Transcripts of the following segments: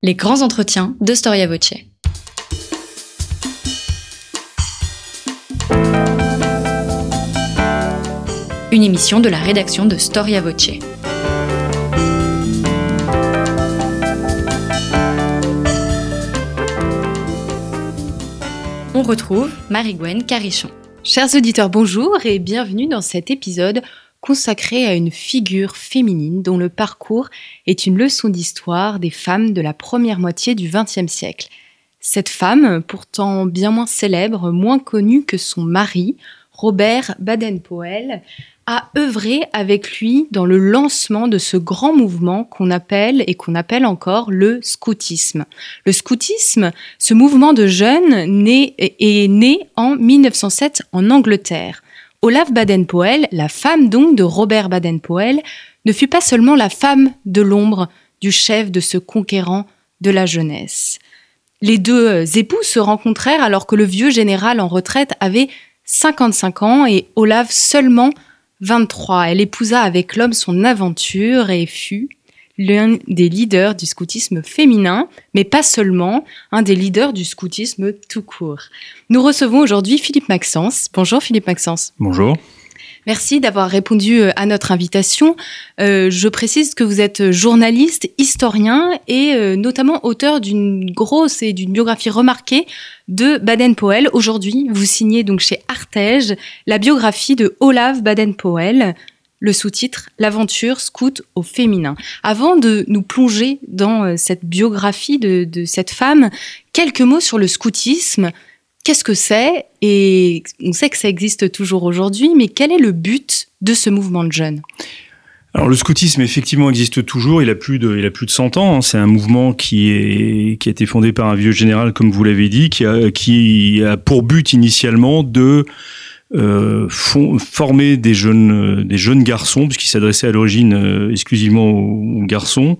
Les grands entretiens de Storia Voce. Une émission de la rédaction de Storia Voce. On retrouve Marie-Gwen Carichon. Chers auditeurs, bonjour et bienvenue dans cet épisode consacré à une figure féminine dont le parcours est une leçon d'histoire des femmes de la première moitié du XXe siècle. Cette femme, pourtant bien moins célèbre, moins connue que son mari, Robert Baden-Powell, a œuvré avec lui dans le lancement de ce grand mouvement qu'on appelle et qu'on appelle encore le scoutisme. Le scoutisme, ce mouvement de jeunes est né en 1907 en Angleterre. Olaf Baden-Powell, la femme donc de Robert Baden-Powell, ne fut pas seulement la femme de l'ombre du chef de ce conquérant de la jeunesse. Les deux époux se rencontrèrent alors que le vieux général en retraite avait 55 ans et Olaf seulement 23. Elle épousa avec l'homme son aventure et fut, l'un des leaders du scoutisme féminin, mais pas seulement, un des leaders du scoutisme tout court. Nous recevons aujourd'hui Philippe Maxence. Bonjour Philippe Maxence. Bonjour. Merci d'avoir répondu euh, à notre invitation. Euh, je précise que vous êtes journaliste, historien et euh, notamment auteur d'une grosse et d'une biographie remarquée de Baden-Powell. Aujourd'hui, vous signez donc chez Artege la biographie de Olaf Baden-Powell, le sous-titre L'aventure scout au féminin. Avant de nous plonger dans euh, cette biographie de, cette femme, quelques mots sur le scoutisme. Qu'est-ce que c'est? Et on sait que ça existe toujours aujourd'hui, mais quel est le but de ce mouvement de jeunes? Alors le scoutisme effectivement existe toujours, il a plus de, il a plus de 100 ans. Hein. C'est un mouvement qui est qui a été fondé par un vieux général, comme vous l'avez dit, qui a qui a pour but initialement de euh, former des jeunes, euh, des jeunes garçons, puisqu'il s'adressait à l'origine euh, exclusivement aux, garçons,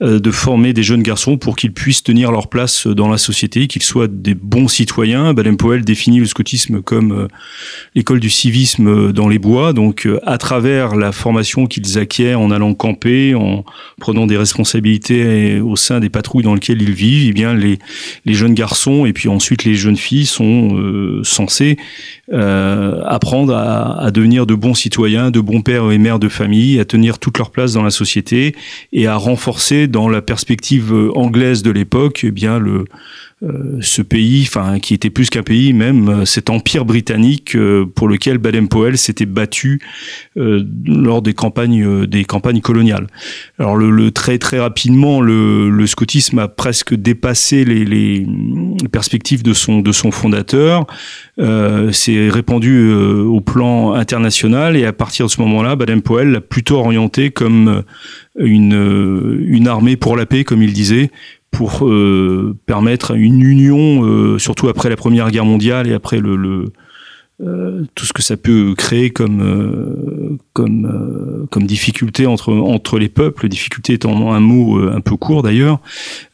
euh, de former des jeunes garçons pour qu'ils puissent tenir leur place dans la société, qu'ils soient des bons citoyens. Baden-Powell définit le scoutisme comme l'école du civisme dans les bois, donc à travers la formation qu'ils acquièrent en allant camper, en prenant des responsabilités au sein des patrouilles dans lesquelles ils vivent, eh bien les, les jeunes garçons et puis ensuite les jeunes filles sont censés euh, apprendre à, devenir de bons citoyens, de bons pères et mères de famille, à tenir toute leur place dans la société et à renforcer dans la perspective anglaise de l'époque, eh bien le euh, ce pays, enfin qui était plus qu'un pays même, euh, cet empire britannique euh, pour lequel Baden-Powell s'était battu lors des campagnes des campagnes coloniales. Alors le, très très rapidement, le, le, scoutisme a presque dépassé les, perspectives de son de son fondateur. Euh, s'est répandu au plan international et à partir de ce moment-là, Baden-Powell l'a plutôt orienté comme une, une armée pour la paix, comme il disait, pour euh, permettre une union, euh, surtout après la Première Guerre mondiale et après le, euh, tout ce que ça peut créer comme comme comme difficulté entre entre les peuples, difficulté étant un mot un peu court d'ailleurs,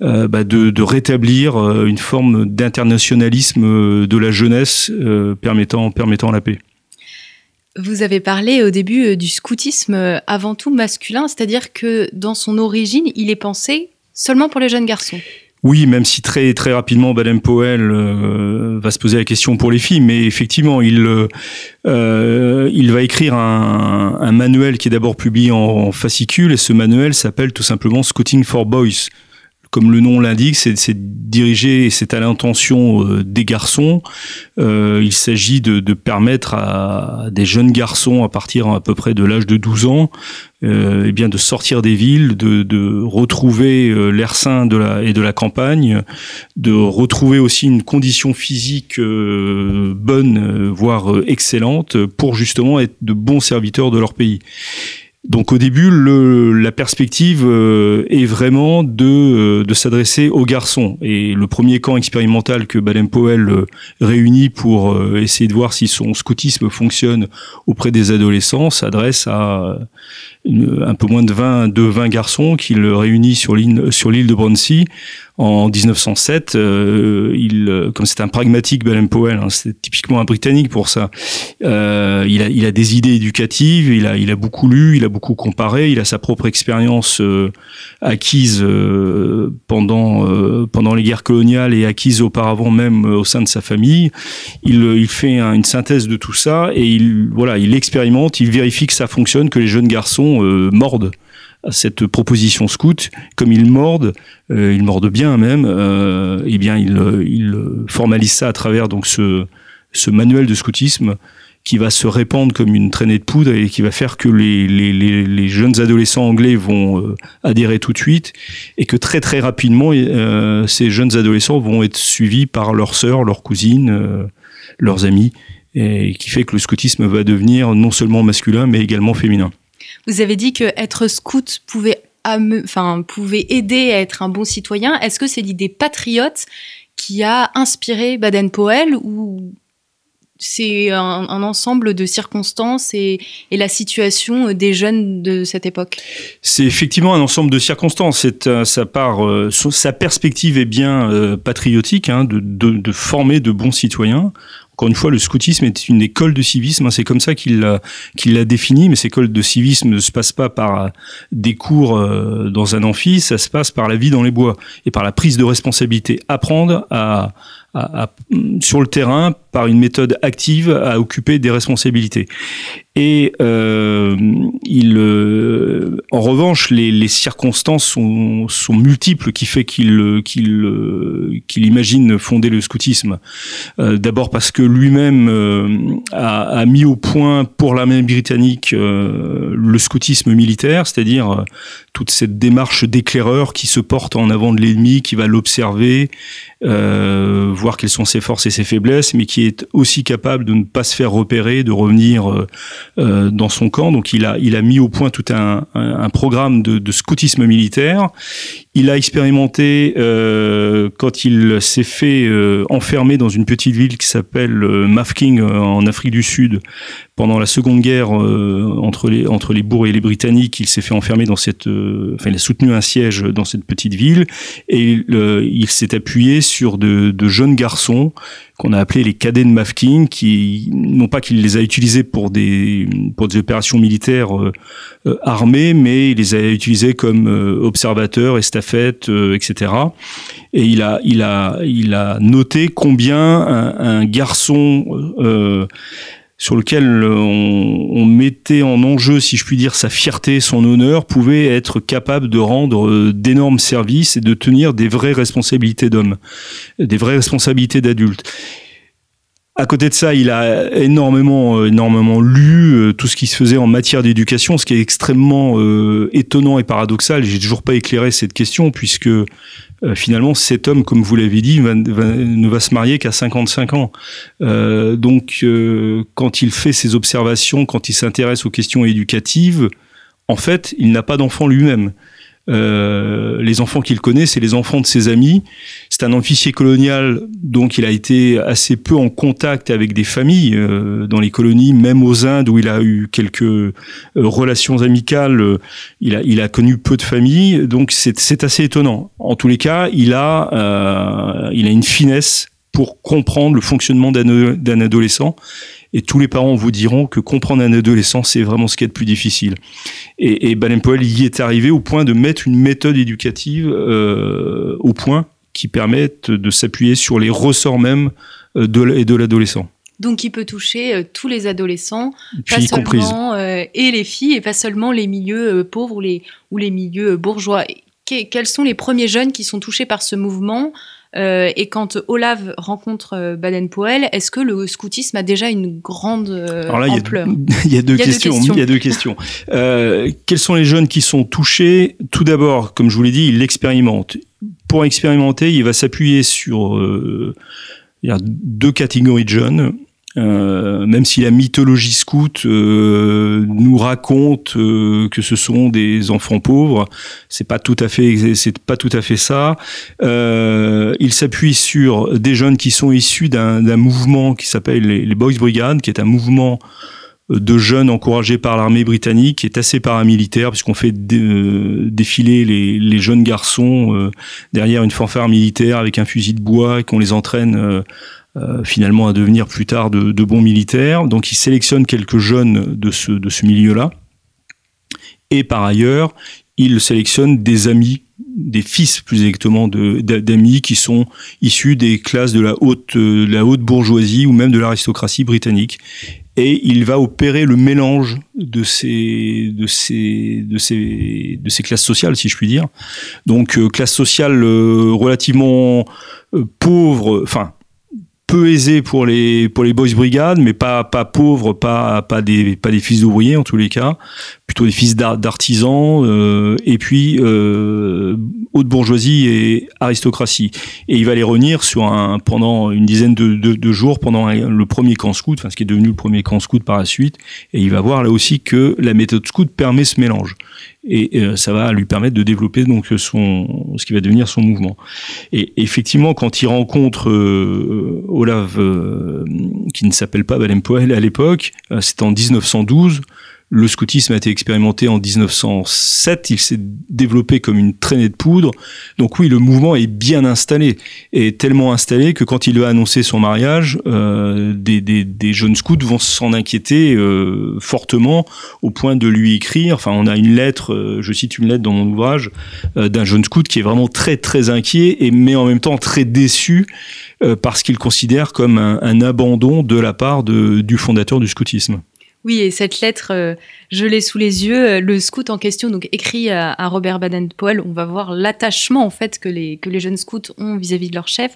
bah de, de rétablir une forme d'internationalisme de la jeunesse permettant permettant la paix. Vous avez parlé au début du scoutisme avant tout masculin, c'est-à-dire que dans son origine, il est pensé seulement pour les jeunes garçons. Oui, même si très très rapidement Baden-Powell euh, va se poser la question pour les filles, mais effectivement, il euh, il va écrire un, un manuel qui est d'abord publié en, fascicule et ce manuel s'appelle tout simplement Scouting for Boys comme le nom l'indique, c'est dirigé et c'est à l'intention euh, des garçons. Euh, il s'agit de, permettre à des jeunes garçons à partir à peu près de l'âge de 12 ans, euh, eh bien de sortir des villes, de, retrouver euh, l'air sain et de la campagne, de retrouver aussi une condition physique bonne, voire excellente, pour justement être de bons serviteurs de leur pays. Donc au début, le, la perspective euh, est vraiment de, euh, s'adresser aux garçons. Et le premier camp expérimental que Baden-Powell euh, réunit pour essayer de voir si son scoutisme fonctionne auprès des adolescents s'adresse à un peu moins de 20, de 20 garçons qu'il réunit sur l'île de Brunssea en 1907. Euh, il, comme c'est un pragmatique Baden-Powell, hein, c'est typiquement un Britannique pour ça. Euh, il, a, des idées éducatives, il a, beaucoup lu, il a beaucoup comparé. Il a sa propre expérience acquise pendant les guerres coloniales et acquise auparavant même au sein de sa famille. Il, fait une synthèse de tout ça et il voilà, il expérimente, il vérifie que ça fonctionne, que les jeunes garçons mordent à cette proposition scout, comme ils mordent, euh, ils mordent bien même, euh, eh bien ils, ils formalisent ça à travers donc ce, ce manuel de scoutisme qui va se répandre comme une traînée de poudre et qui va faire que les, les, les, les jeunes adolescents anglais vont euh, adhérer tout de suite et que très très rapidement euh, ces jeunes adolescents vont être suivis par leurs sœurs, leurs cousines, euh, leurs amis et qui fait que le scoutisme va devenir non seulement masculin mais également féminin. Vous avez dit que être scout pouvait, enfin, pouvait aider à être un bon citoyen. Est-ce que c'est l'idée patriote qui a inspiré Baden-Powell ou c'est un, ensemble de circonstances et, la situation des jeunes de cette époque? C'est effectivement un ensemble de circonstances. C'est euh, sa part, euh, sa perspective est bien euh, patriotique, hein, de, former de bons citoyens. Encore une fois, le scoutisme est une école de civisme. Hein, c'est comme ça qu'il l'a qu'il l'a défini. Mais cette école de civisme ne se passe pas par des cours euh, dans un amphi. Ça se passe par la vie dans les bois et par la prise de responsabilité. Apprendre à, à, à, sur le terrain par une méthode active à occuper des responsabilités. Et euh, il, euh, en revanche, les, les, circonstances sont, sont multiples qui fait qu'il qu'il qu'il imagine fonder le scoutisme. Euh, D'abord parce que lui-même euh, a, a, mis au point pour l'armée britannique euh, le scoutisme militaire, c'est-à-dire toute cette démarche d'éclaireur qui se porte en avant de l'ennemi, qui va l'observer, voir quelles sont ses forces et ses faiblesses, mais qui est aussi capable de ne pas se faire repérer, de revenir euh, euh, dans son camp. Donc il a, il a mis au point tout un, un, un programme de, de, scoutisme militaire. Il a expérimenté euh, quand il s'est fait euh, enfermer dans une petite ville qui s'appelle euh, Mafking en Afrique du Sud pendant la Seconde Guerre entre les entre les bourgs et les Britanniques. Il s'est fait enfermer dans cette, enfin il a soutenu un siège dans cette petite ville et il s'est appuyé sur de, jeunes garçons qu'on a appelés les cadets de Mafking, qui non pas qu'il les a utilisés pour des pour des opérations militaires euh, armées, mais il les a utilisés comme euh, observateurs, estafettes, euh, etc. Et il a il a il a noté combien un, garçon sur lequel on, on, mettait en enjeu, si je puis dire, sa fierté, son honneur, pouvait être capable de rendre d'énormes services et de tenir des vraies responsabilités d'homme, des vraies responsabilités d'adulte. À côté de ça, il a énormément, énormément lu tout ce qui se faisait en matière d'éducation, ce qui est extrêmement euh, étonnant et paradoxal. J'ai toujours pas éclairé cette question puisque euh, finalement cet homme, comme vous l'avez dit, ne va se marier qu'à 55 ans. Euh, donc, euh, quand il fait ses observations, quand il s'intéresse aux questions éducatives, en fait, il n'a pas d'enfant lui-même. Euh, les enfants qu'il connaît, c'est les enfants de ses amis. C'est un officier colonial, donc il a été assez peu en contact avec des familles euh, dans les colonies, même aux Indes où il a eu quelques euh, relations amicales. Euh, il a, connu peu de familles, donc c'est assez étonnant. En tous les cas, il a, il a une finesse pour comprendre le fonctionnement d'un adolescent et tous les parents vous diront que comprendre un adolescent, c'est vraiment ce qui est le plus difficile. Et, et y est arrivé au point de mettre une méthode éducative au point qui permette de s'appuyer sur les ressorts même euh, de, de l'adolescent. Donc, il peut toucher euh, tous les adolescents, pas seulement euh, et les filles, et pas seulement les milieux euh, pauvres ou les, ou les milieux bourgeois. Que, quels sont les premiers jeunes qui sont touchés par ce mouvement et quand Olaf rencontre Baden-Powell, est-ce que le scoutisme a déjà une grande Alors là, ampleur? Il y, a deux questions. Il y a deux questions. Quels sont les jeunes qui sont touchés? Tout d'abord, comme je vous l'ai dit, il l'expérimente. Pour expérimenter, il va s'appuyer sur euh, deux catégories de jeunes. Euh, même si la mythologie scout euh, nous raconte que ce sont des enfants pauvres, c'est pas tout à fait c'est pas tout à fait ça. Il s'appuie sur des jeunes qui sont issus d'un mouvement qui s'appelle les, les, Boys Brigade, qui est un mouvement de jeunes encouragés par l'armée britannique, est assez paramilitaire, puisqu'on fait euh, défiler les, jeunes garçons euh, derrière une fanfare militaire avec un fusil de bois et qu'on les entraîne euh, finalement à devenir plus tard de, bons militaires. Donc il sélectionne quelques jeunes de ce, milieu-là. Et par ailleurs, il sélectionne des amis des fils plus exactement d'amis qui sont issus des classes de la haute bourgeoisie ou même de l'aristocratie britannique. Et il va opérer le mélange de ces, de ces, de ces, de ces classes sociales, si je puis dire. Donc, euh, classe sociale euh, relativement pauvre, enfin, peu aisé pour les pour les boys brigades, mais pas pas pauvres, pas pas des pas des fils d'ouvriers en tous les cas, plutôt des fils d'artisans euh, et puis euh, haute bourgeoisie et aristocratie. Et il va les réunir sur un pendant une dizaine de, jours pendant le premier camp scout, enfin ce qui est devenu le premier camp scout par la suite. Et il va voir là aussi que la méthode scout permet ce mélange et euh, ça va lui permettre de développer donc son ce qui va devenir son mouvement. Et effectivement, quand il rencontre euh, Olaf, euh, qui ne s'appelle pas Baden-Powell à l'époque, c'est en 1912. Le scoutisme a été expérimenté en 1907, il s'est développé comme une traînée de poudre. Donc oui, le mouvement est bien installé, et tellement installé que quand il va annoncer son mariage, euh, des, des, des, jeunes scouts vont s'en inquiéter euh, fortement au point de lui écrire. Enfin, on a une lettre, euh, je cite une lettre dans mon ouvrage, euh, d'un jeune scout qui est vraiment très très inquiet, et mais en même temps très déçu euh, parce qu'il considère comme un, un, abandon de la part de, du fondateur du scoutisme. Oui, et cette lettre, euh, je l'ai sous les yeux. Euh, le scout en question, écrit à, Robert Baden-Powell, on va voir l'attachement en fait que les, jeunes scouts ont vis-à-vis de leur chef.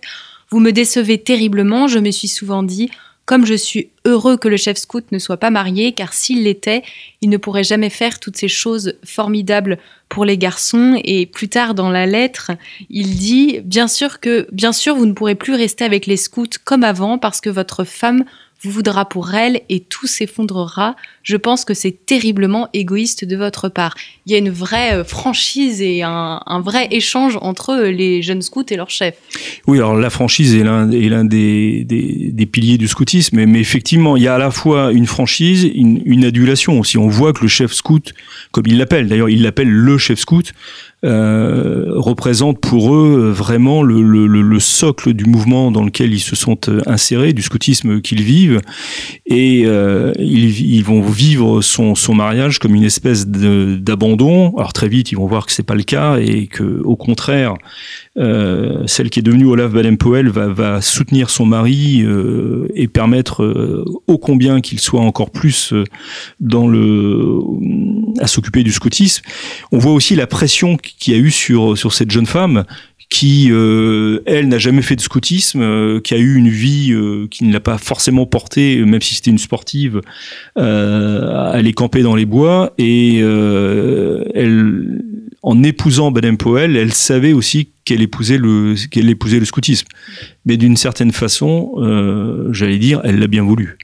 Vous me décevez terriblement. Je me suis souvent dit, comme je suis heureux que le chef scout ne soit pas marié, car s'il l'était, il ne pourrait jamais faire toutes ces choses formidables pour les garçons. Et plus tard dans la lettre, il dit, bien sûr que, bien sûr, vous ne pourrez plus rester avec les scouts comme avant, parce que votre femme voudra pour elle et tout s'effondrera. Je pense que c'est terriblement égoïste de votre part. Il y a une vraie euh, franchise et un, vrai échange entre les jeunes scouts et leur chef. Oui, alors la franchise est l'un des, piliers du scoutisme, mais, effectivement, il y a à la fois une franchise, une, une adulation aussi. On voit que le chef scout, comme il l'appelle, d'ailleurs il l'appelle le chef scout, euh, représente pour eux vraiment le, le, le, socle du mouvement dans lequel ils se sont euh, insérés, du scoutisme qu'ils vivent, et euh, ils, ils, vont vivre son, son, mariage comme une espèce d'abandon. Alors très vite, ils vont voir que c'est pas le cas et que, au contraire, euh, celle qui est devenue Olaf Baden-Powell va, va, soutenir son mari euh, et permettre euh, ô combien qu'il soit encore plus dans le à s'occuper du scoutisme. On voit aussi la pression qu'il y a eu sur sur cette jeune femme qui, euh, elle, n'a jamais fait de scoutisme, euh, qui a eu une vie euh, qui ne l'a pas forcément portée, même si c'était une sportive, à aller camper dans les bois. Et elle, en épousant Baden Powell, elle savait aussi qu'elle épousait le qu'elle épousait le scoutisme. Mais d'une certaine façon, j'allais dire, elle l'a bien voulu.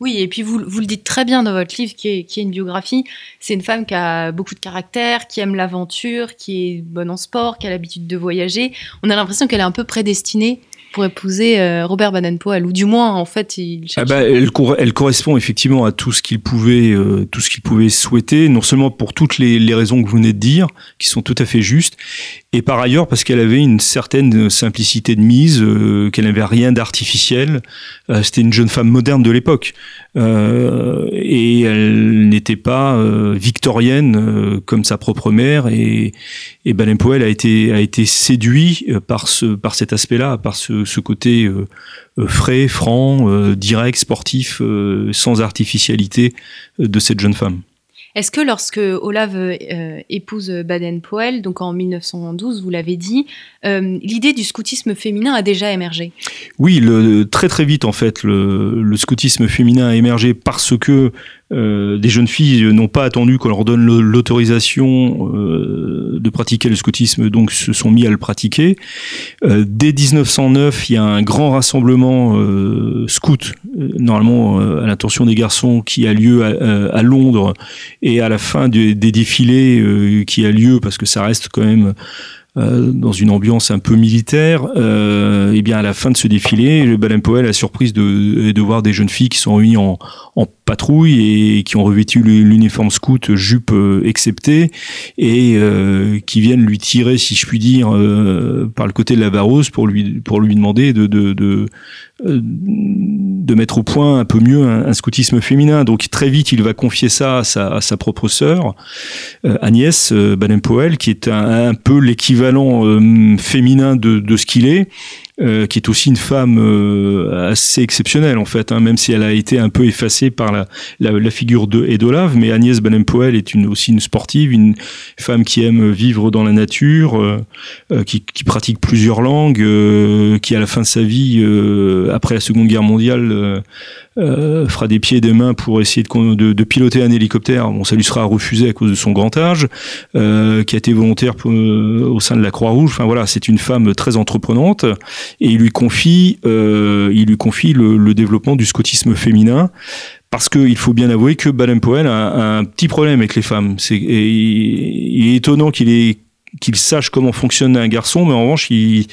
Oui, et puis vous, vous le dites très bien dans votre livre, qui est, qui est une biographie. C'est une femme qui a beaucoup de caractère, qui aime l'aventure, qui est bonne en sport, qui a l'habitude de voyager. On a l'impression qu'elle est un peu prédestinée pour épouser euh, Robert Baden-Powell, ou du moins, en fait, il ah bah, elle, elle, correspond effectivement à tout ce qu'il pouvait, euh, tout ce qu'il pouvait souhaiter, non seulement pour toutes les, les, raisons que vous venez de dire, qui sont tout à fait justes, et par ailleurs parce qu'elle avait une certaine simplicité de mise, euh, qu'elle n'avait rien d'artificiel. Euh, C'était une jeune femme moderne de l'époque, euh, et elle n'était pas victorienne comme sa propre mère, et, et Baden-Powell a été a été séduit par ce par cet aspect-là, par ce ce, côté euh, euh, frais, franc, euh, direct, sportif, sans artificialité de cette jeune femme. Est-ce que lorsque Olaf épouse Baden-Powell, donc en 1912, vous l'avez dit, l'idée du scoutisme féminin a déjà émergé? Oui, le, très très vite en fait, le, le, scoutisme féminin a émergé parce que euh, des jeunes filles n'ont pas attendu qu'on leur donne l'autorisation euh, de pratiquer le scoutisme, donc se sont mis à le pratiquer. Euh, dès 1909, il y a un grand rassemblement scout, normalement à l'intention des garçons, qui a lieu à, Londres, et à la fin des défilés qui a lieu, parce que ça reste quand même dans une ambiance un peu militaire. et bien à la fin de ce défilé, le Baden-Powell a surprise de, de voir des jeunes filles qui sont réunies en, en patrouille et qui ont revêtu l'uniforme scout, jupe exceptée, et qui viennent lui tirer, si je puis dire, par le côté de la barreuse pour lui pour lui demander de, de, de de mettre au point un peu mieux un, scoutisme féminin. Donc très vite, il va confier ça à sa, à sa propre sœur, euh, Agnès euh, Baden-Powell, qui est un, un peu l'équivalent euh, féminin de, de ce qu'il est. Euh, qui est aussi une femme euh, assez exceptionnelle en fait, hein, même si elle a été un peu effacée par la, la, la figure de Edolave. Mais Agnès Baden-Powell est une, aussi une sportive, une femme qui aime vivre dans la nature, euh, qui, qui, pratique plusieurs langues, qui à la fin de sa vie, après la Seconde Guerre mondiale, euh, fera des pieds et des mains pour essayer de, de, de, piloter un hélicoptère. Bon, ça lui sera refusé à cause de son grand âge, euh, qui a été volontaire pour, euh, au sein de la Croix-Rouge. Enfin voilà, c'est une femme très entreprenante et il lui confie, euh, il lui confie le, le, développement du scoutisme féminin. Parce qu'il faut bien avouer que Baden-Powell a, un petit problème avec les femmes. C'est, il est étonnant qu'il ait qu'il sache comment fonctionne un garçon, mais en revanche, il,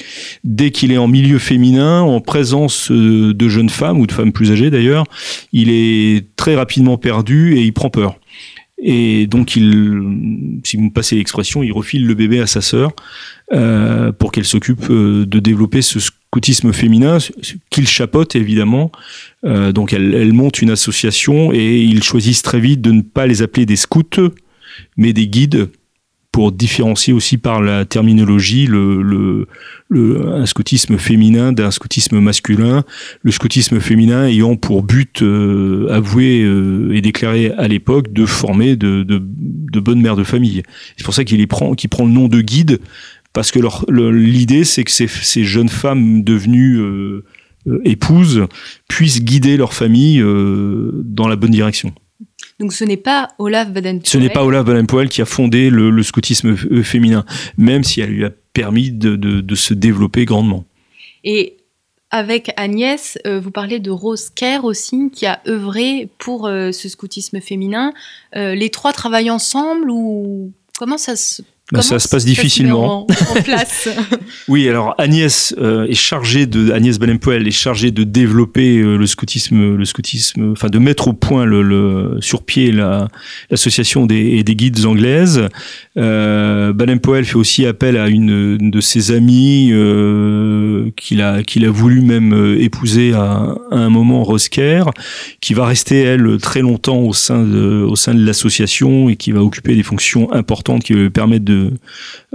dès qu'il est en milieu féminin, en présence euh, de jeunes femmes ou de femmes plus âgées d'ailleurs, il est très rapidement perdu et il prend peur. Et donc, il, si vous me passez l'expression, il refile le bébé à sa sœur euh, pour qu'elle s'occupe euh, de développer ce scoutisme féminin qu'il chapote évidemment. Donc, elle, elle, monte une association et ils choisissent très vite de ne pas les appeler des scouts, mais des guides pour différencier aussi par la terminologie le, le, le un scoutisme féminin d'un scoutisme masculin, le scoutisme féminin ayant pour but euh, avoué euh, et déclaré à l'époque de former de, de, de, bonnes mères de famille. C'est pour ça qu'il prend, qu'il prend le nom de guide, parce que l'idée c'est que ces, ces, jeunes femmes devenues euh, euh épouses puissent guider leur famille euh, dans la bonne direction. Donc ce n'est pas Olaf Baden-Powell. Ce n'est pas Olaf Baden-Powell qui a fondé le, le, scoutisme féminin, même si elle lui a permis de, de, de se développer grandement. Et avec Agnès, euh, vous parlez de Rose Kerr aussi, qui a œuvré pour euh, ce scoutisme féminin. Euh, les trois travaillent ensemble ou comment ça se bah, ça se passe difficilement. En, en place? Oui, alors Agnès euh, est chargée de Agnès est chargée de développer euh, le scoutisme, le scoutisme, enfin de mettre au point le, le sur pied l'association des, des guides anglaises. Euh, fait aussi appel à une, une de ses amies euh, qu'il a qu'il a voulu même euh, épouser à, à un moment, Rosker, qui va rester elle très longtemps au sein de au sein de l'association et qui va occuper des fonctions importantes qui lui permettent de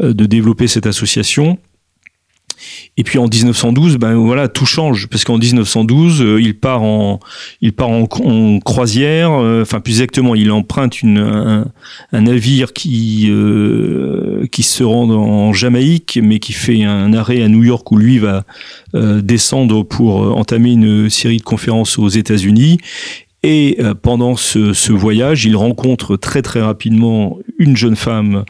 euh, de, développer cette association. Et puis en 1912, ben voilà, tout change parce qu'en 1912, euh, il part en, il part en, croisière. Euh, enfin, plus exactement, il emprunte un, un navire qui qui se rend en Jamaïque, mais qui fait un arrêt à New York où lui va descendre pour entamer une série de conférences aux États-Unis. Et pendant ce, voyage, il rencontre très très rapidement une jeune femme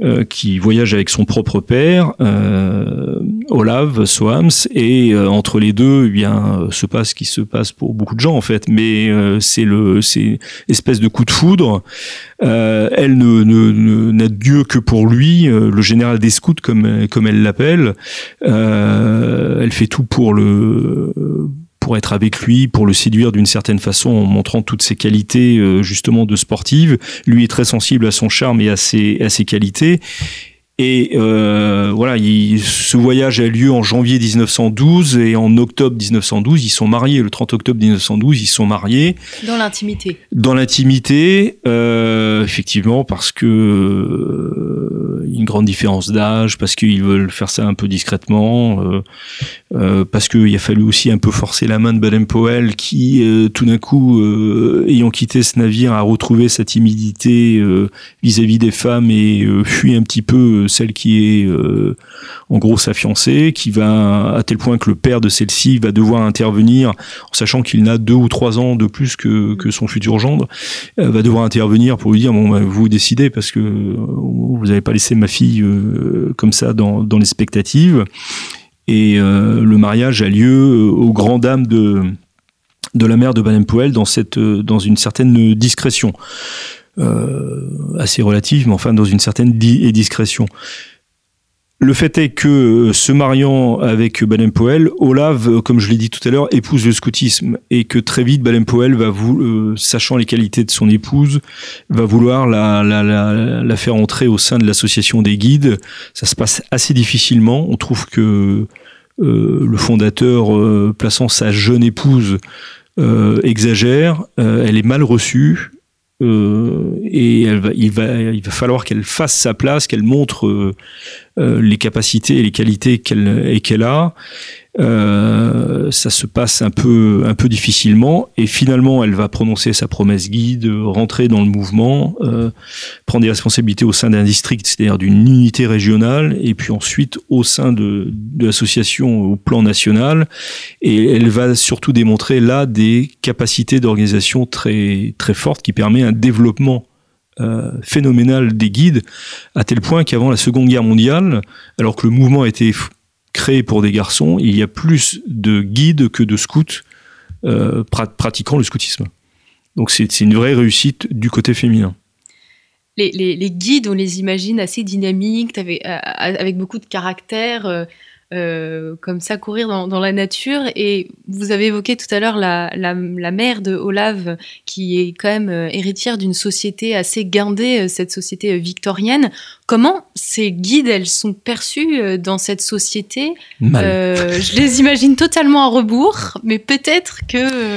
euh, qui voyage avec son propre père, euh, Olav Sohams, et euh, entre les deux, eh bien, se passe ce qui se passe pour beaucoup de gens en fait. Mais euh, c'est le, c'est espèce de coup de foudre. elle ne, n'a Dieu que pour lui, le général des scouts comme comme elle l'appelle. elle fait tout pour le pour être avec lui, pour le séduire d'une certaine façon en montrant toutes ses qualités euh, justement de sportive. Lui est très sensible à son charme et à ses, à ses qualités. Et euh, voilà, il, ce voyage a lieu en janvier 1912 et en octobre 1912, ils sont mariés. Le 30 octobre 1912, ils sont mariés. Dans l'intimité. Dans l'intimité, euh, effectivement, parce que une grande différence d'âge, parce qu'ils veulent faire ça un peu discrètement, euh, euh parce qu'il a fallu aussi un peu forcer la main de Baden-Powell, qui euh, tout d'un coup, euh, ayant quitté ce navire, a retrouvé sa timidité vis-à-vis -vis des femmes et fuit un petit peu celle qui est euh, en gros sa fiancée, qui va à tel point que le père de celle-ci va devoir intervenir, en sachant qu'il n'a deux ou trois ans de plus que, que son futur gendre, euh, va devoir intervenir pour lui dire bon, bah, vous décidez parce que euh, vous n'avez pas laissé ma fille euh, comme ça dans, les spectatives. Et euh, le mariage a lieu aux grand dames de la mère de Baden-Powell dans cette dans une certaine discrétion euh, assez relative, mais enfin dans une certaine di discrétion. Le fait est que euh, se mariant avec Baden Powell, Olave, euh, comme je l'ai dit tout à l'heure, épouse le scoutisme et que très vite Baden Powell va vous, sachant les qualités de son épouse, va vouloir la, faire entrer au sein de l'association des guides. Ça se passe assez difficilement. On trouve que euh, le fondateur, euh, plaçant sa jeune épouse, euh, exagère. elle est mal reçue. et il va falloir qu'elle fasse sa place, qu'elle montre les capacités et les qualités qu'elle qu'elle a. Euh, ça se passe un peu, un peu difficilement, et finalement, elle va prononcer sa promesse guide, rentrer dans le mouvement, euh, prendre des responsabilités au sein d'un district, c'est-à-dire d'une unité régionale, et puis ensuite au sein de, de l'association au plan national, et elle va surtout démontrer là des capacités d'organisation très, très fortes qui permet un développement euh, phénoménal des guides, à tel point qu'avant la Seconde Guerre mondiale, alors que le mouvement était créé pour des garçons, il y a plus de guides que de scouts euh, pratiquant le scoutisme. Donc c'est une vraie réussite du côté féminin. Les, guides, on les imagine assez dynamiques, avec, euh, avec beaucoup de caractère. Euh, comme ça courir dans, la nature. Et vous avez évoqué tout à l'heure la, la, mère de Olave, qui est quand même euh, héritière d'une société assez guindée, euh, cette société victorienne. Comment ces guides, elles sont perçues dans cette société? Je les imagine totalement à rebours, mais peut-être que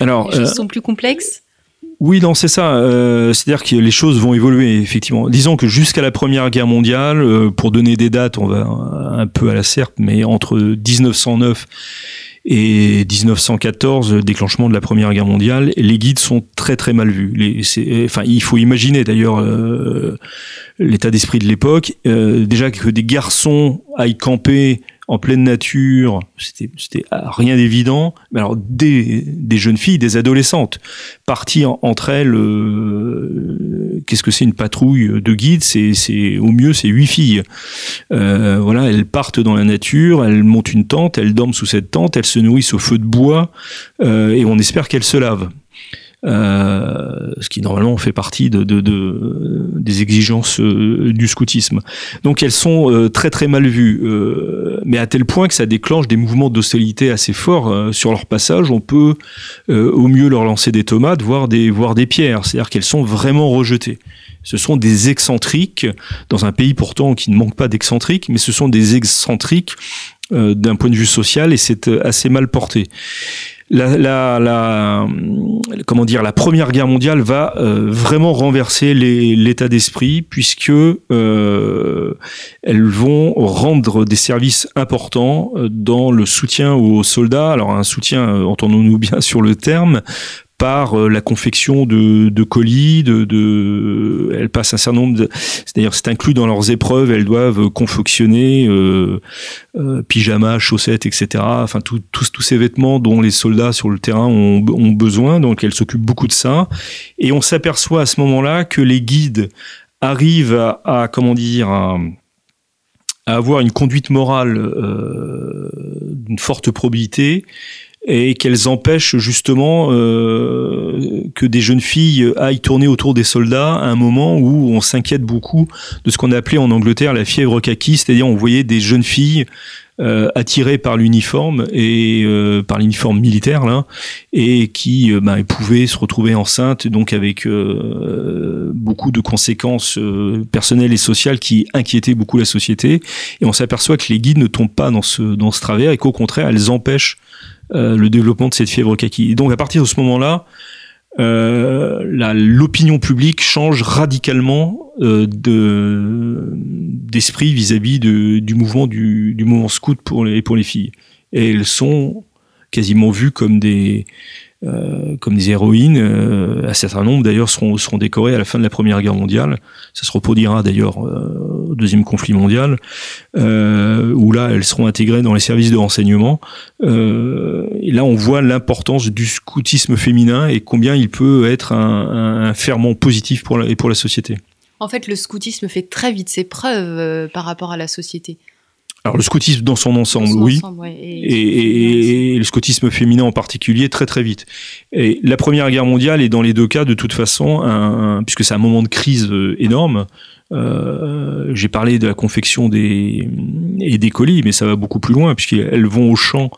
Alors, les choses sont plus complexes. Oui, non, c'est ça. Euh, c'est-à-dire que les choses vont évoluer, effectivement. Disons que jusqu'à la Première Guerre mondiale, euh, pour donner des dates, on va un peu à la serpe, mais entre 1909 et 1914, déclenchement de la Première Guerre mondiale, les guides sont très très mal vus. Les, enfin, il faut imaginer d'ailleurs euh, l'état d'esprit de l'époque. déjà que des garçons aillent camper en pleine nature, c'était rien d'évident. Mais alors des, jeunes filles, des adolescentes, partir entre elles, euh, qu'est-ce que c'est une patrouille de guides C'est au mieux c'est huit filles. Euh, voilà, elles partent dans la nature, elles montent une tente, elles dorment sous cette tente, elles se nourrissent au feu de bois euh, et on espère qu'elles se lavent. Euh, ce qui normalement fait partie de, de, de des exigences euh, du scoutisme. Donc elles sont euh, très très mal vues, mais à tel point que ça déclenche des mouvements d'hostilité assez forts sur leur passage. On peut au mieux leur lancer des tomates, voire des, voire des pierres, c'est-à-dire qu'elles sont vraiment rejetées. Ce sont des excentriques, dans un pays pourtant qui ne manque pas d'excentriques, mais ce sont des excentriques d'un point de vue social et c'est assez mal porté la, comment dire, la Première Guerre mondiale va euh, vraiment renverser l'état d'esprit puisque euh, elles vont rendre des services importants euh, dans le soutien aux soldats. Alors un soutien, entendons-nous bien sur le terme, par euh, la confection de, colis, elles passent un certain nombre c'est-à-dire c'est inclus dans leurs épreuves, elles doivent confectionner euh, euh, pyjamas, chaussettes, etc. Enfin tous tous ces vêtements dont les soldats sur le terrain ont, besoin, donc elles s'occupent beaucoup de ça. Et on s'aperçoit à ce moment-là que les guides arrivent à, comment dire à, avoir une conduite morale d'une forte probité et qu'elles empêchent justement euh, que des jeunes filles aillent tourner autour des soldats à un moment où on s'inquiète beaucoup de ce qu'on a appelé en Angleterre la fièvre kaki, c'est-à-dire on voyait des jeunes filles euh, attirées par l'uniforme et euh, par l'uniforme militaire là, et qui euh, bah, pouvaient se retrouver enceintes, donc avec euh, beaucoup de conséquences personnelles et sociales qui inquiétaient beaucoup la société. Et on s'aperçoit que les guides ne tombent pas dans ce dans ce travers et qu'au contraire elles empêchent euh, le développement de cette fièvre kaki. Et donc à partir de ce moment-là, euh, l'opinion publique change radicalement euh, d'esprit vis-à-vis du mouvement du, du, mouvement scout pour les pour les filles. Et elles sont quasiment vues comme des euh, comme des héroïnes. Euh, un certain nombre d'ailleurs seront, seront décorées à la fin de la Première Guerre mondiale. Ça se reproduira d'ailleurs euh, au deuxième conflit mondial, où là elles seront intégrées dans les services de renseignement. et là on voit l'importance du scoutisme féminin et combien il peut être un, ferment positif pour et pour la société. En fait, le scoutisme fait très vite ses preuves par rapport à la société. Alors le scoutisme dans son ensemble, oui, et, le scoutisme féminin en particulier très très vite. Et la Première Guerre mondiale est dans les deux cas de toute façon, un, puisque c'est un moment de crise euh, énorme. Euh, J'ai parlé de la confection des et des colis, mais ça va beaucoup plus loin puisqu'elles vont au champ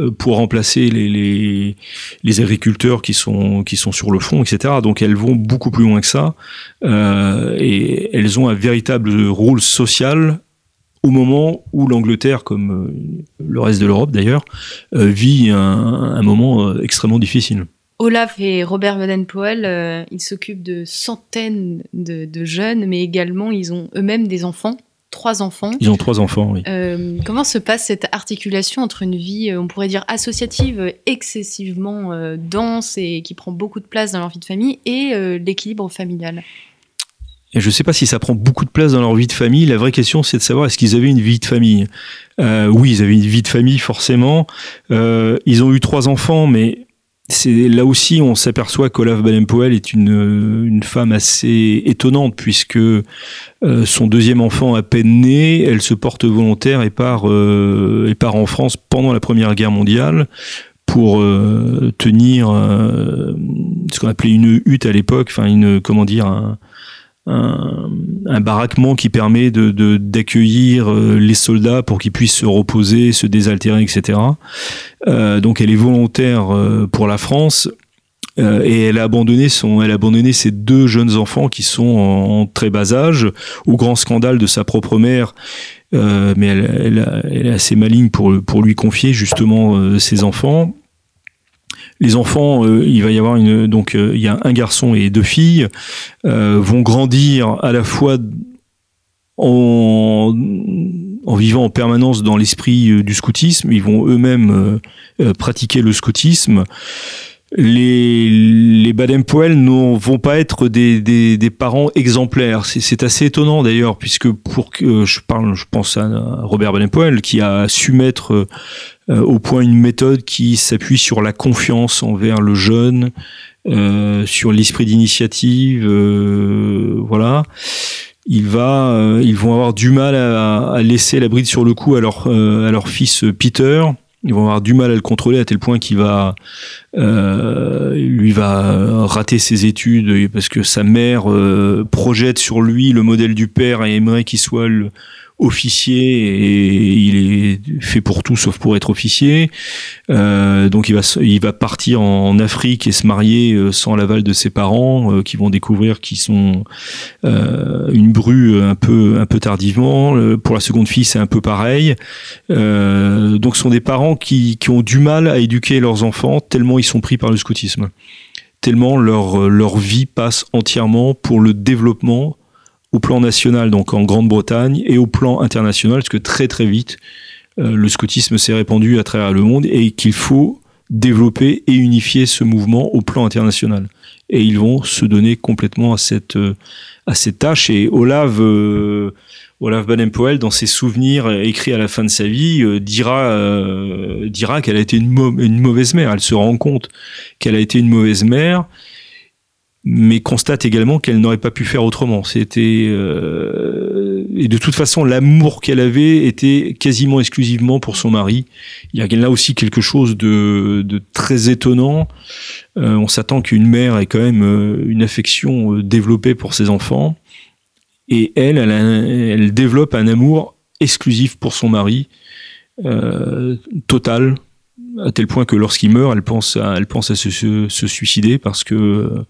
euh, pour remplacer les, les, les, agriculteurs qui sont, qui sont sur le front, etc. Donc elles vont beaucoup plus loin que ça. Euh, et elles ont un véritable rôle social au moment où l'Angleterre, comme euh, le reste de l'Europe d'ailleurs, euh, vit un, un, moment extrêmement difficile. Olaf et Robert Baden-Powell, ils s'occupent de centaines de, de, jeunes, mais également ils ont eux-mêmes des enfants trois enfants. Ils ont trois enfants, oui. Euh, comment se passe cette articulation entre une vie, euh, on pourrait dire associative, excessivement euh, dense et qui prend beaucoup de place dans leur vie de famille, et l'équilibre familial? Je ne sais pas si ça prend beaucoup de place dans leur vie de famille. La vraie question, c'est de savoir est-ce qu'ils avaient une vie de famille? oui, ils avaient une vie de famille, forcément. ils ont eu trois enfants, mais là aussi on s'aperçoit qu'Olaf Baden-Powell est une, une femme assez étonnante puisque euh, son deuxième enfant à peine né, elle se porte volontaire et part euh, et part en France pendant la Première Guerre mondiale pour euh, tenir ce qu'on appelait une hutte à l'époque, enfin une comment dire un, un, baraquement qui permet de d'accueillir euh, les soldats pour qu'ils puissent se reposer, se désaltérer, etc. Euh, donc elle est volontaire euh, pour la France. et elle a abandonné son, elle a abandonné ses deux jeunes enfants qui sont en, très bas âge, au grand scandale de sa propre mère, mais elle, elle, est assez maligne pour, pour lui confier justement ses enfants les enfants, euh, il va y avoir une donc euh, il y a un garçon et deux filles euh, vont grandir à la fois en, vivant en permanence dans l'esprit du scoutisme, ils vont eux-mêmes pratiquer le scoutisme les, les Baden-Powell ne vont pas être des, des, parents exemplaires. C'est assez étonnant d'ailleurs, puisque pour que je parle, je pense à Robert Baden-Powell qui a su mettre au point une méthode qui s'appuie sur la confiance envers le jeune, euh, sur l'esprit d'initiative, euh, voilà. Il va, ils vont avoir du mal à, à laisser la bride sur le cou à leur, à leur fils Peter ils vont avoir du mal à le contrôler à tel point qu'il va euh, lui va rater ses études parce que sa mère euh, projette sur lui le modèle du père et aimerait qu'il soit le, officier et il est fait pour tout sauf pour être officier. Euh, donc il va il va partir en Afrique et se marier euh, sans l'aval de ses parents euh, qui vont découvrir qu'ils sont une bru un peu un peu tardivement. Pour la seconde fille c'est un peu pareil. donc ce sont des parents qui, qui ont du mal à éduquer leurs enfants tellement ils sont pris par le scoutisme tellement leur, leur vie passe entièrement pour le développement au plan national, donc en Grande-Bretagne, et au plan international, parce que très très vite, euh, le scoutisme s'est répandu à travers le monde et qu'il faut développer et unifier ce mouvement au plan international. Et ils vont se donner complètement à cette, euh, à cette tâche. Et Olaf, euh, Olaf Baden-Powell, dans ses souvenirs écrits à la fin de sa vie, dira, dira qu'elle a été une, mauvaise mère. Elle se rend compte qu'elle a été une mauvaise mère mais constate également qu'elle n'aurait pas pu faire autrement. C'était euh, et de toute façon l'amour qu'elle avait était quasiment exclusivement pour son mari. Il y a là aussi quelque chose de, de très étonnant. Euh, on s'attend qu'une mère ait quand même euh, une affection euh, développée pour ses enfants, et elle, elle, elle développe un amour exclusif pour son mari, euh, total, à tel point que lorsqu'il meurt, elle pense à, elle pense à se, se, se suicider parce que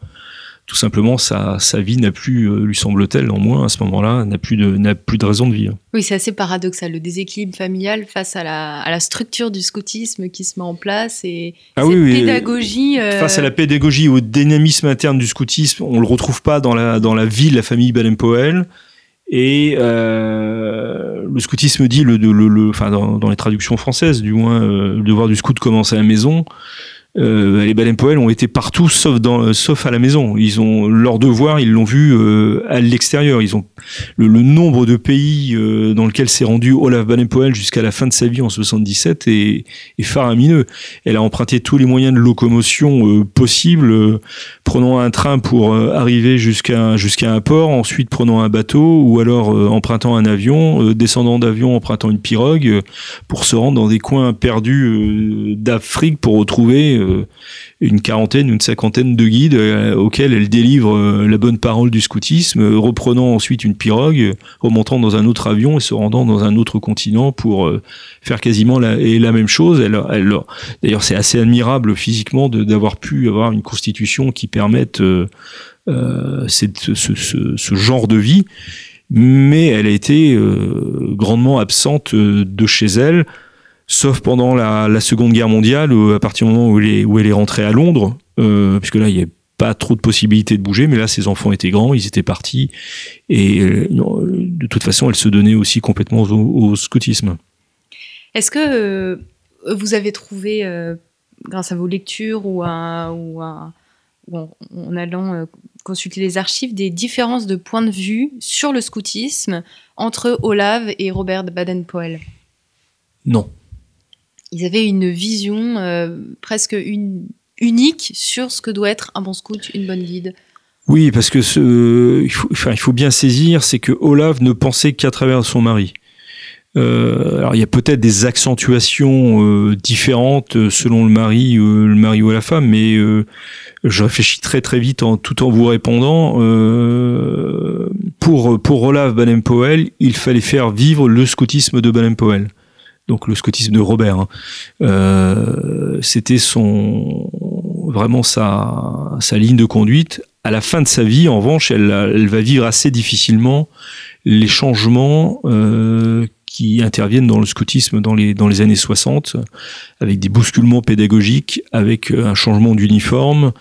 tout simplement sa, sa vie n'a plus, euh, lui semble-t-elle, en moins à ce moment-là, n'a plus, de, n'a plus de raison de vivre. Oui, c'est assez paradoxal, le déséquilibre familial face à la, à la structure du scoutisme qui se met en place et ah cette pédagogie. Euh... Face à la pédagogie, au dynamisme interne du scoutisme, on le retrouve pas dans la, dans la vie de la famille Baden-Powell. Et euh, le scoutisme dit, le, le, le, enfin dans, dans, les traductions françaises, du moins, euh, le devoir du scout commence à la maison. Euh, les Baden-Powell ont été partout sauf dans sauf à la maison. Ils ont leur devoir, ils l'ont vu euh, à l'extérieur. Ils ont le, nombre de pays euh, dans lequel s'est rendu Olaf Baden-Powell jusqu'à la fin de sa vie en 77 est, faramineux. Elle a emprunté tous les moyens de locomotion possibles, prenant un train pour arriver jusqu'à jusqu'à un port, ensuite prenant un bateau ou alors empruntant un avion, descendant d'avion, empruntant une pirogue pour se rendre dans des coins perdus d'Afrique pour retrouver euh, une quarantaine, une cinquantaine de guides euh, auxquels elle délivre euh, la bonne parole du scoutisme, reprenant ensuite une pirogue, remontant dans un autre avion et se rendant dans un autre continent pour faire quasiment la, même chose. D'ailleurs, c'est assez admirable physiquement d'avoir pu avoir une constitution qui permette ce, genre de vie, mais elle a été grandement absente de chez elle sauf pendant la, Seconde Guerre mondiale, où, à partir du moment où elle est, où elle est rentrée à Londres, euh, puisque là, il n'y a pas trop de possibilités de bouger, mais là, ses enfants étaient grands, ils étaient partis, et euh, de toute façon, elle se donnait aussi complètement au, scoutisme. Est-ce que euh, vous avez trouvé, grâce à vos lectures ou, ou, en, allant consulter les archives, des différences de point de vue sur le scoutisme entre Olav et Robert Baden-Powell? Non ils avaient une vision euh, presque unique sur ce que doit être un bon scout, une bonne guide. Oui, parce que il, faut, bien saisir, c'est que Olaf ne pensait qu'à travers son mari. Euh, alors il y a peut-être des accentuations euh, différentes selon le mari, le mari ou la femme, mais je réfléchis très très vite en, tout en vous répondant. pour pour Olaf Baden-Powell, il fallait faire vivre le scoutisme de Baden-Powell donc le scoutisme de Robert. Hein. Euh, c'était son vraiment sa, ligne de conduite. À la fin de sa vie, en revanche, elle, va vivre assez difficilement les changements euh, qui interviennent dans le scoutisme dans les, dans les années 60, avec des bousculements pédagogiques, avec un changement d'uniforme.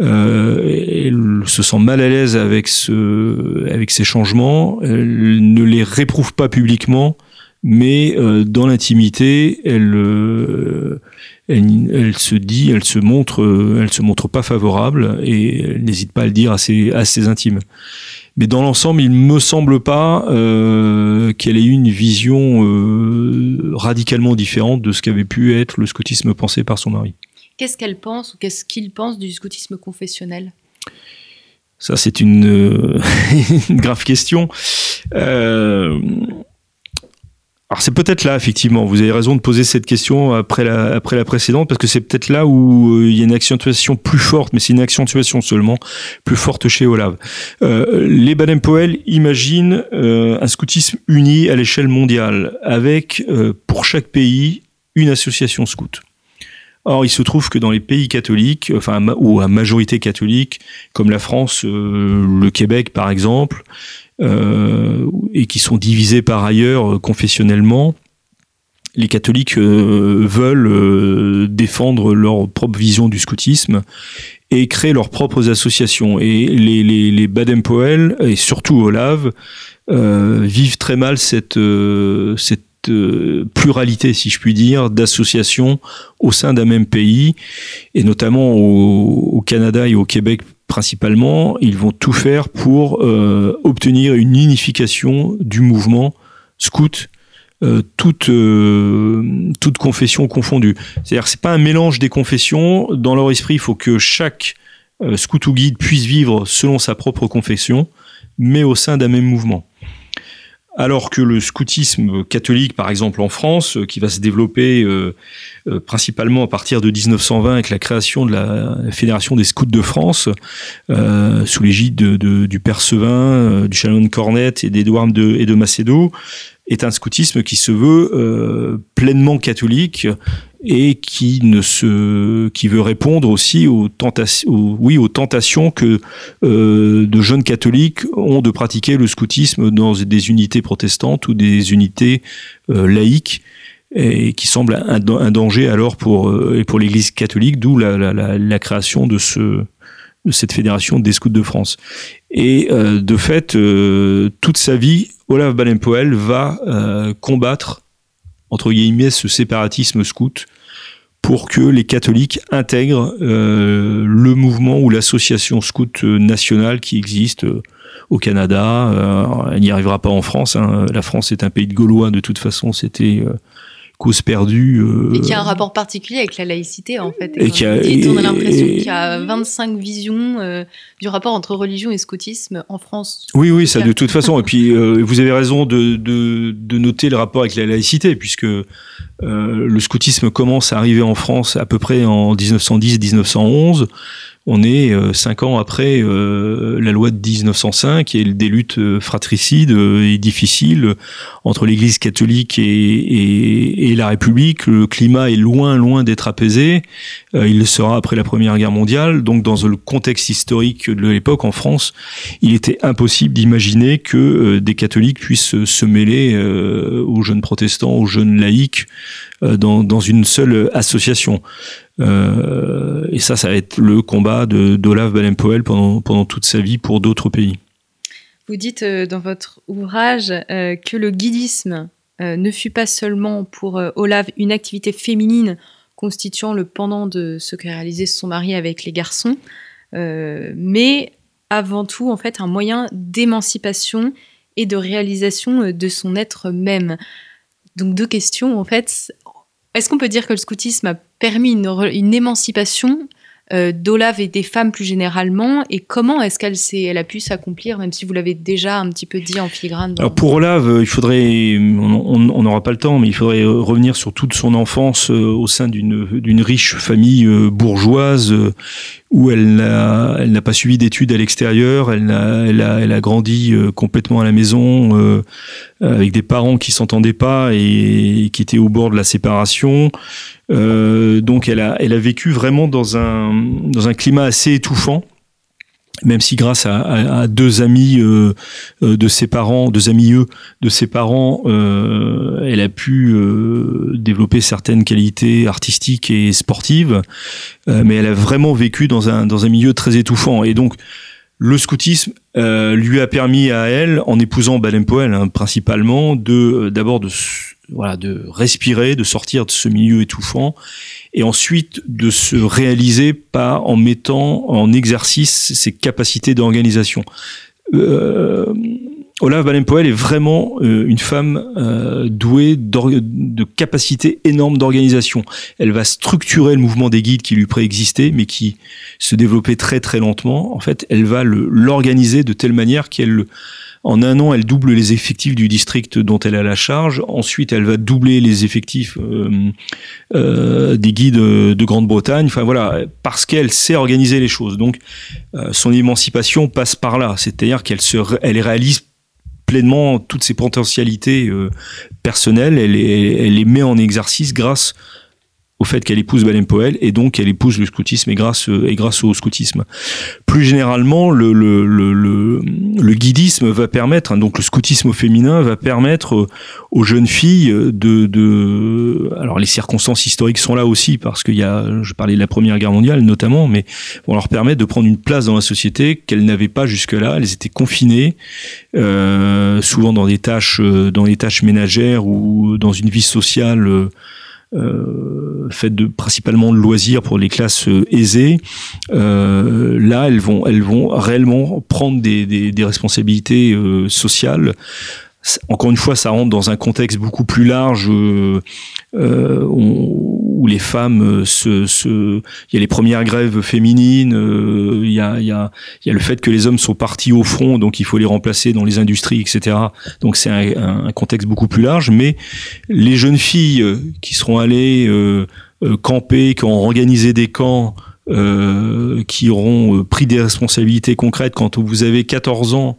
Euh, elle se sent mal à l'aise avec, ce, avec ces changements, elle ne les réprouve pas publiquement, mais euh, dans l'intimité, elle, euh, elle, elle, se dit, elle se montre, euh, elle se montre pas favorable et elle n'hésite pas à le dire à ses, à ses intimes. Mais dans l'ensemble, il me semble pas euh, qu'elle ait eu une vision radicalement différente de ce qu'avait pu être le scoutisme pensé par son mari. Qu'est-ce qu'elle pense ou qu'est-ce qu'il pense du scoutisme confessionnel? Ça, c'est une, une, grave question. Euh, alors c'est peut-être là, effectivement, vous avez raison de poser cette question après la, précédente, parce que c'est peut-être là où euh, il y a une accentuation plus forte, mais c'est une accentuation seulement, plus forte chez Olav. Euh, les Baden-Powell imaginent euh, un scoutisme uni à l'échelle mondiale, avec pour chaque pays une association scout. Or, il se trouve que dans les pays catholiques, enfin, ou à majorité catholique, comme la France, le Québec par exemple, euh, et qui sont divisés par ailleurs euh, confessionnellement les catholiques euh, veulent défendre leur propre vision du scoutisme et créer leurs propres associations. Et les, Baden-Powell, et surtout Olav, vivent très mal cette, cette pluralité, si je puis dire, d'associations au sein d'un même pays, et notamment au, Canada et au Québec principalement, ils vont tout faire pour euh, obtenir une unification du mouvement scout, euh, toute, euh, confession confondue. C'est-à-dire c'est pas un mélange des confessions. Dans leur esprit, il faut que chaque scout ou guide puisse vivre selon sa propre confession, mais au sein d'un même mouvement alors que le scoutisme catholique, par exemple en France, qui va se développer euh, principalement à partir de 1920 avec la création de la Fédération des scouts de France, euh, sous l'égide de, du Père Sevin, euh, du Chanoine Cornette et d'Édouard de, et de Macedo, est un scoutisme qui se veut pleinement catholique et qui ne se qui veut répondre aussi aux tentations oui aux tentations que de jeunes catholiques ont de pratiquer le scoutisme dans des unités protestantes ou des unités laïques et qui semble un, danger alors pour, euh, et pour l'Église catholique, d'où la, la, la, la, création de, ce, cette fédération des scouts de France. Et euh, de fait, euh, toute sa vie, Olaf Baden-Powell va combattre, entre guillemets, ce séparatisme scout pour que les catholiques intègrent le mouvement ou l'association scout nationale qui existe au Canada. elle n'y arrivera pas en France. Hein. La France est un pays de Gaulois de toute façon. C'était cause perdue. Euh, et qui a un rapport particulier avec la laïcité, en fait. Et, qui a, on a l'impression qu'il y a 25 visions euh, du rapport entre religion et scoutisme en France. Oui, oui, ça de toute façon. et puis, euh, vous avez raison de, de, de, noter le rapport avec la laïcité, puisque le scoutisme commence à arriver en France à peu près en 1910-1911 on est euh, cinq ans après euh, la loi de 1905 et des luttes euh, fratricides et difficiles entre l'Église catholique et, la République. Le climat est loin, loin d'être apaisé. il le sera après la Première Guerre mondiale. Donc, dans le contexte historique de l'époque en France, il était impossible d'imaginer que des catholiques puissent se mêler aux jeunes protestants, aux jeunes laïcs dans, dans une seule association. Euh, et ça, ça va être le combat d'Olaf Baden-Powell pendant, toute sa vie pour d'autres pays. Vous dites euh, dans votre ouvrage euh, que le guidisme ne fut pas seulement pour Olaf une activité féminine constituant le pendant de ce que réalisait son mari avec les garçons, mais avant tout en fait un moyen d'émancipation et de réalisation de son être même. Donc deux questions en fait. Est-ce qu'on peut dire que le scoutisme a permis une, émancipation euh, d'Olave et des femmes plus généralement et comment est-ce qu'elle elle a pu s'accomplir même si vous l'avez déjà un petit peu dit en filigrane Alors pour Olave, euh, il faudrait on n'aura pas le temps mais il faudrait euh, revenir sur toute son enfance au sein d'une riche famille bourgeoise où elle n'a pas suivi d'études à l'extérieur, elle, a, elle a grandi complètement à la maison avec des parents qui s'entendaient pas et, qui étaient au bord de la séparation. Euh, donc elle a, vécu vraiment dans un, climat assez étouffant même si grâce à, deux amis euh, euh, de ses parents, deux amis eux de ses parents, elle a pu développer certaines qualités artistiques et sportives, mais elle a vraiment vécu dans un milieu très étouffant. Et donc le scoutisme lui a permis à elle, en épousant Baden-Powell hein, principalement, de d'abord de voilà, de respirer, de sortir de ce milieu étouffant, et ensuite de se réaliser pas en mettant en exercice ses capacités d'organisation. Euh, Olaf Baden-Powell est vraiment euh, une femme euh, douée de capacités énormes d'organisation. Elle va structurer le mouvement des guides qui lui préexistait, mais qui se développait très très lentement. En fait, elle va l'organiser de telle manière qu'elle en un an, elle double les effectifs du district dont elle a la charge. Ensuite, elle va doubler les effectifs euh, euh, des guides de Grande-Bretagne. Enfin voilà, parce qu'elle sait organiser les choses. Donc, euh, son émancipation passe par là. C'est-à-dire qu'elle se, elle réalise pleinement toutes ses potentialités personnelles. Elle, elle les met en exercice grâce au fait qu'elle épouse Baden-Powell et donc qu'elle épouse le scoutisme et grâce, et grâce au scoutisme. Plus généralement, le, guidisme va permettre, hein, donc le scoutisme au féminin va permettre aux jeunes filles de, de alors les circonstances historiques sont là aussi parce qu'il y a, je parlais de la Première Guerre mondiale notamment, mais vont leur permettre de prendre une place dans la société qu'elles n'avaient pas jusque-là. Elles étaient confinées, euh, souvent dans des tâches, dans des tâches ménagères ou dans une vie sociale euh, faites de principalement de loisirs pour les classes euh, aisées. Euh, là, elles vont, elles vont réellement prendre des, des, des responsabilités euh, sociales encore une fois, ça rentre dans un contexte beaucoup plus large euh, euh où les femmes euh, se, il y a les premières grèves féminines, euh, il y a, le fait que les hommes sont partis au front, donc il faut les remplacer dans les industries, etc. Donc c'est un, contexte beaucoup plus large. Mais les jeunes filles qui seront allées camper, qui ont organisé des camps. Qui auront pris des responsabilités concrètes quand vous avez 14 ans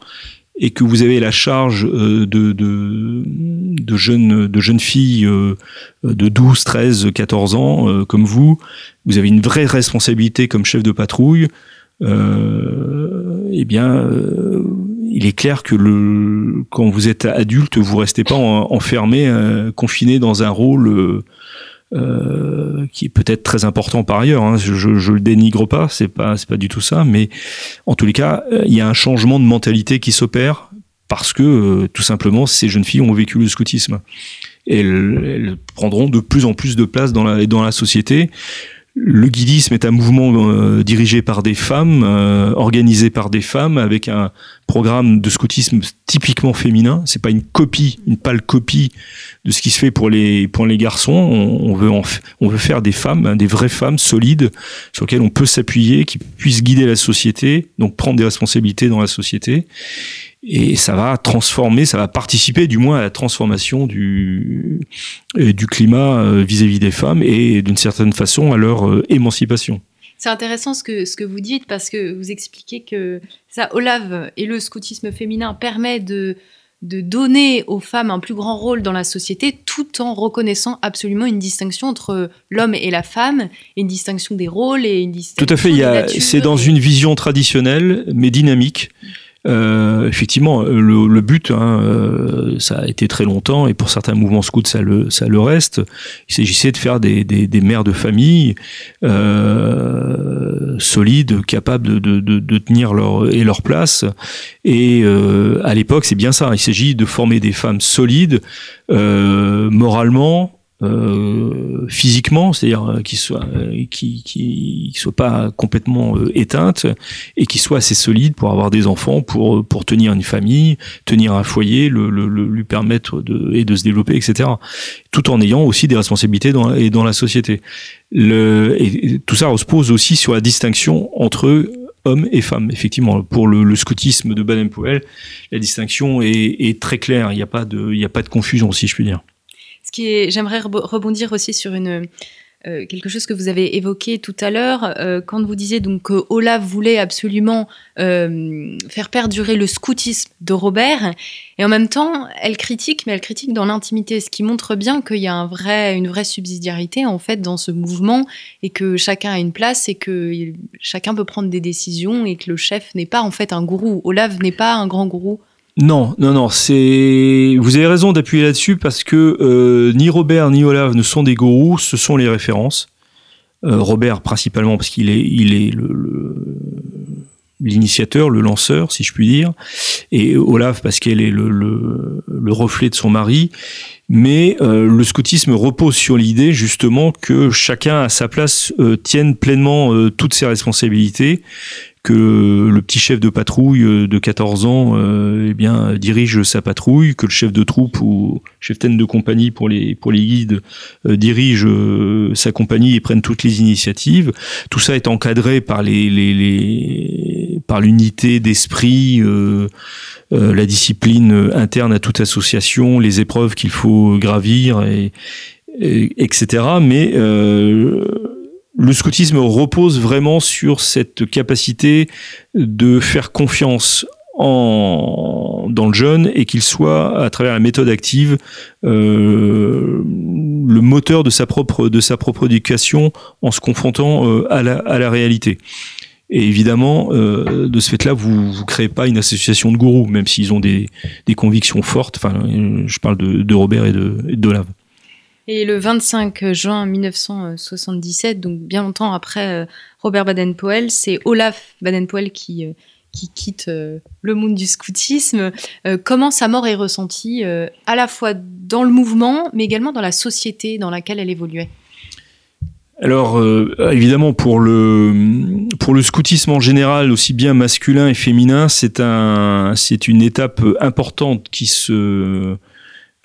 et que vous avez la charge euh, de, de, jeunes, de jeunes filles euh, de 12, 13, 14 ans, euh, comme vous, vous avez une vraie responsabilité comme chef de patrouille, eh bien, il est clair que le, quand vous êtes adulte, vous restez pas enfermé, confiné dans un rôle euh, qui est peut-être très important par ailleurs. Hein. Je, je, le dénigre pas, c'est pas c'est pas du tout ça, mais en tous les cas, euh, il y a un changement de mentalité qui s'opère parce que euh, tout simplement ces jeunes filles ont vécu le scoutisme elles, prendront de plus en plus de place dans la, dans la société. Le guidisme est un mouvement euh, dirigé par des femmes, euh, organisé par des femmes, avec un programme de scoutisme typiquement féminin. C'est pas une copie, une pâle copie de ce qui se fait pour les pour les garçons. On, veut on veut faire des femmes, hein, des vraies femmes solides sur lesquelles on peut s'appuyer, qui puissent guider la société, donc prendre des responsabilités dans la société et ça va transformer, ça va participer du moins à la transformation du, euh, du climat euh, vis-à-vis des femmes et d'une certaine façon à leur euh, émancipation. C'est intéressant ce que, ce que vous dites parce que vous expliquez que ça, Olave et le scoutisme féminin permet de, de donner aux femmes un plus grand rôle dans la société tout en reconnaissant absolument une distinction entre l'homme et la femme, une distinction des rôles et une distinction Tout à fait, c'est dans une vision traditionnelle mais dynamique. Euh, effectivement, le, but, hein, euh, ça a été très longtemps, et pour certains mouvements scouts, ça le, reste. Il s'agissait de faire des, mères de famille euh, solides, capables de, de, tenir leur place. Et à l'époque, c'est bien ça. Il s'agit de former des femmes solides, moralement, euh, physiquement, c'est-à-dire euh, qui soit euh, qui, qui, soit pas complètement éteinte et qui soit assez solide pour avoir des enfants, pour pour tenir une famille, tenir un foyer, le, le, lui permettre de et de se développer, etc. Tout en ayant aussi des responsabilités dans et dans la société. Le, et tout ça repose aussi sur la distinction entre hommes et femmes. Effectivement, pour le, le scoutisme de Baden-Powell, la distinction est, est, très claire. Il n'y a pas de il n'y a pas de confusion, si je puis dire j'aimerais rebondir aussi sur euh, quelque chose que vous avez évoqué tout à l'heure euh, quand vous disiez donc que Olaf voulait absolument euh, faire perdurer le scoutisme de Robert et en même temps elle critique mais elle critique dans l'intimité ce qui montre bien qu'il y a une vraie subsidiarité en fait dans ce mouvement et que chacun a une place et que chacun peut prendre des décisions et que le chef n'est pas en fait un gourou. Olaf n'est pas un grand gourou non, non, non. C'est vous avez raison d'appuyer là-dessus parce que euh, ni Robert ni Olaf ne sont des gourous, ce sont les références. Euh, Robert principalement parce qu'il est, l'initiateur, le lanceur, si je puis dire, et Olaf parce qu'elle est le, le, le, reflet de son mari. Mais euh, le scoutisme repose sur l'idée justement que chacun à sa place tienne pleinement toutes ses responsabilités que le petit chef de patrouille euh, de 14 ans euh, eh bien dirige sa patrouille, que le chef de troupe ou chef de compagnie pour les pour les guides euh, dirige sa compagnie et prenne toutes les initiatives. Tout ça est encadré par les, les, les par l'unité d'esprit, la discipline interne à toute association, les épreuves qu'il faut gravir et, etc. Mais le scoutisme repose vraiment sur cette capacité de faire confiance en, dans le jeune et qu'il soit, à travers la méthode active, euh, le moteur de sa propre, de sa propre éducation en se confrontant euh, à, la, à la réalité. Et évidemment, euh, de ce fait-là, vous ne créez pas une association de gourous, même s'ils ont des, des, convictions fortes. Enfin, je parle de, de Robert et de, et. Et le 25 juin 1977, donc bien longtemps après euh, Robert Baden-Powell, c'est Olaf Baden-Powell qui, euh, qui quitte euh, le monde du scoutisme. comment sa mort est ressentie à la fois dans le mouvement, mais également dans la société dans laquelle elle évoluait? Alors évidemment pour le pour le scoutisme en général aussi bien masculin et féminin c'est un c'est une étape importante qui se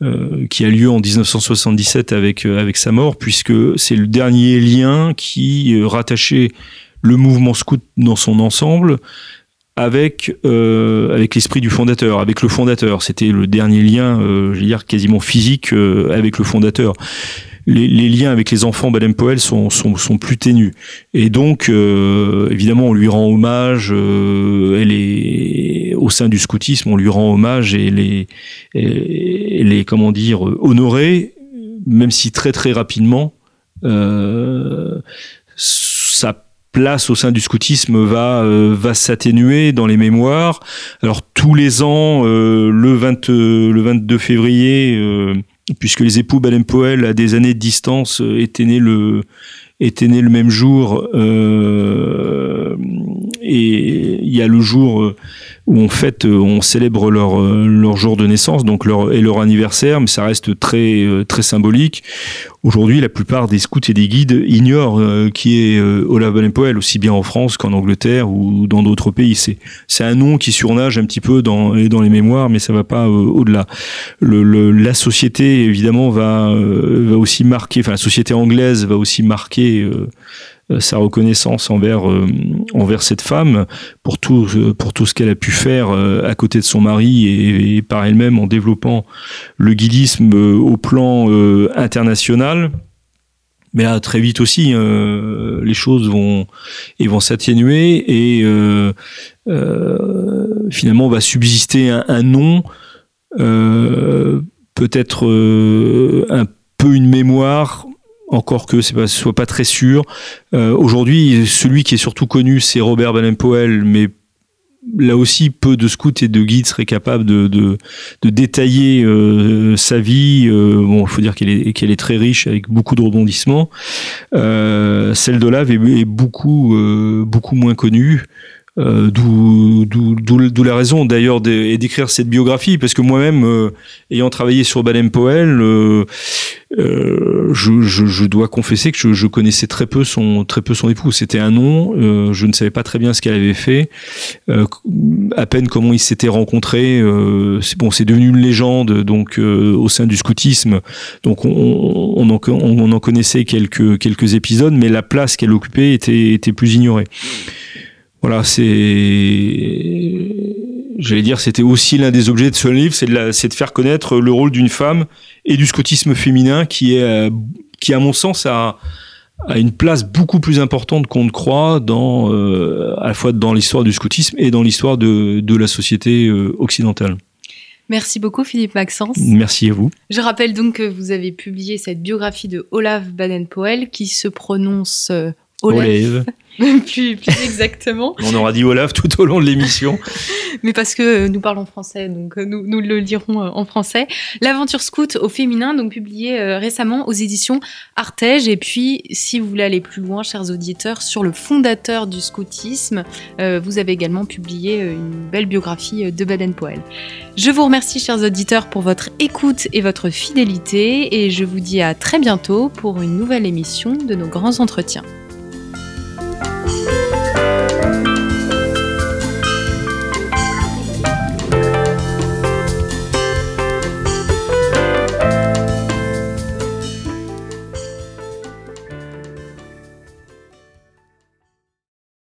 euh, qui a lieu en 1977 avec euh, avec sa mort, puisque c'est le dernier lien qui euh, rattachait le mouvement scout dans son ensemble avec avec l'esprit du fondateur, avec le fondateur. C'était le dernier lien, je veux dire quasiment physique avec le fondateur les, liens avec les enfants Baden Powell sont, sont, sont, plus ténus. Et donc, euh, évidemment, on lui rend hommage. Euh, elle est au sein du scoutisme, on lui rend hommage et les, et les comment dire, honorée, même si très très rapidement, euh, sa place au sein du scoutisme va euh, va s'atténuer dans les mémoires. Alors tous les ans, le 20 le 22 février puisque les époux Baden-Powell, à des années de distance, euh, étaient nés le, étaient nés le même jour. Euh, et il y a le jour où on fête, on célèbre leur leur jour de naissance, donc leur et leur anniversaire, mais ça reste très très symbolique. Aujourd'hui, la plupart des scouts et des guides ignorent qui est Olaf Baden-Powell, aussi bien en France qu'en Angleterre ou dans d'autres pays. C'est c'est un nom qui surnage un petit peu dans dans les mémoires, mais ça va pas au-delà. Le, la société évidemment va va aussi marquer, enfin la société anglaise va aussi marquer euh, sa reconnaissance envers euh, envers cette femme pour tout euh, pour tout ce qu'elle a pu faire à côté de son mari et, par elle-même en développant le guidisme au plan international. Mais là, très vite aussi, les choses vont et vont s'atténuer et finalement va subsister un, un nom, peut-être un peu une mémoire encore que ce soit pas très sûr. Euh, aujourd'hui, celui qui est surtout connu, c'est Robert Baden-Powell, mais là aussi, peu de scouts et de guides seraient capables de, détailler euh, sa vie. Euh, bon, il faut dire qu'elle est, très riche, avec beaucoup de rebondissements. celle de Lave est, est beaucoup, beaucoup moins connue. Euh, d'où la raison d'ailleurs d'écrire cette biographie, parce que moi-même, euh, ayant travaillé sur Baden-Powell, euh, je, je, je, dois confesser que je, connaissais très peu son très peu son époux. C'était un nom, je ne savais pas très bien ce qu'elle avait fait, à peine comment ils s'étaient rencontrés. c'est bon, c'est devenu une légende donc au sein du scoutisme, donc on, en, on en connaissait quelques quelques épisodes, mais la place qu'elle occupait était plus ignorée. Voilà, c'est, j'allais dire, c'était aussi l'un des objets de ce livre, c'est de, de, faire connaître le rôle d'une femme et du scotisme féminin qui est, euh, qui à mon sens a, a une place beaucoup plus importante qu'on ne croit dans, euh, à la fois dans l'histoire du scoutisme et dans l'histoire de, de la société euh, occidentale. Merci beaucoup Philippe Maxence. Merci à vous. Je rappelle donc que vous avez publié cette biographie de Olaf Baden-Powell qui se prononce Olaf. plus, plus exactement. On aura dit Olaf tout au long de l'émission. Mais parce que nous parlons français, donc euh, nous, nous le lirons euh, en français. L'aventure scout au féminin, donc publié euh, récemment aux éditions Artege. Et puis, si vous voulez aller plus loin, chers auditeurs, sur le fondateur du scoutisme, vous avez également publié une belle biographie de Baden-Powell. Je vous remercie, chers auditeurs, pour votre écoute et votre fidélité. Et je vous dis à très bientôt pour une nouvelle émission de nos grands entretiens. Bye.